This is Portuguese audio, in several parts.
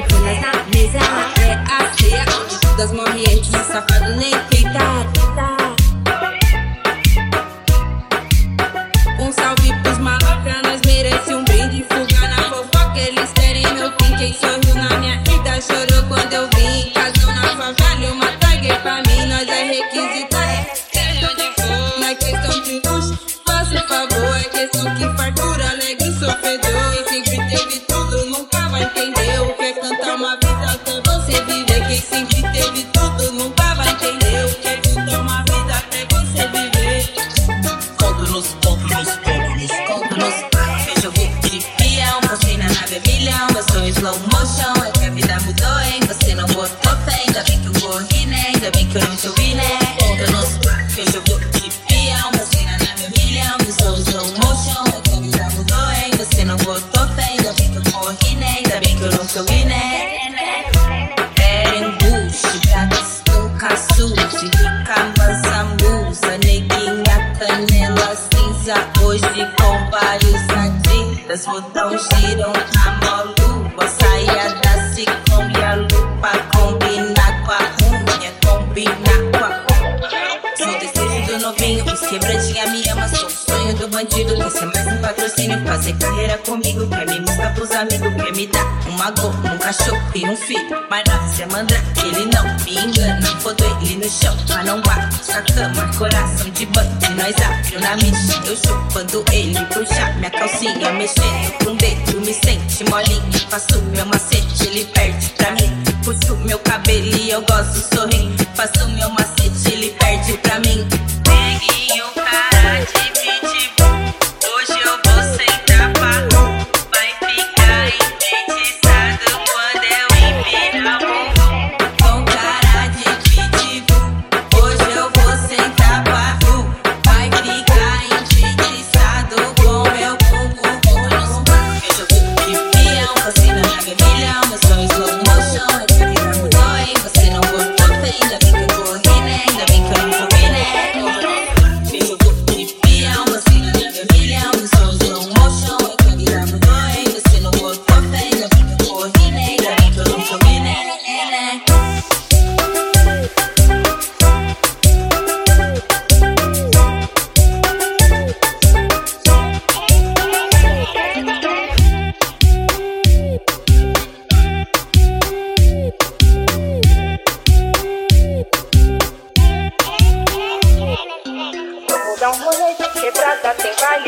Pequenas na mesa é a ceia Onde todas morrem antes de safado nem peitar Um salve pros malacra, nós merece um brinde Fuga na fofoca, eles querem meu fim Quem sorriu na minha vida chorou quando eu vim casou na favela, uma tiger pra mim Nós é requisito é, de é, é, adidas, botão giram a lua, saia da Cicom a lupa, combinar com a unha, combinar com a Sou desejo do novinho, os quebradinha me ama, sou do bandido, ser mais um patrocínio, fazer carreira comigo, quer me mostrar pros amigos, quer me dar uma gol, um cachorro e um filho, mas se é mandrake, ele não me engana, botou ele no chão, mas não bate na cama, coração de bandido, nós abriu na mente, eu chupando ele, puxar minha calcinha, mexendo com o dedo, me sente molinho, faço meu macete, ele perde pra mim, puxo meu cabelo e eu gosto sorrir, faço meu macete, ele perde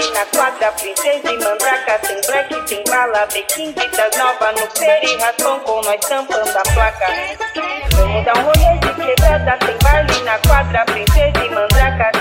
na quadra, princesa e mandraca, tem black, tem bala, bequim das nova no peri, raton com nós tampando a placa. Vamos dar um rolê de quebrada, tem baile na quadra, princesa e mandraca,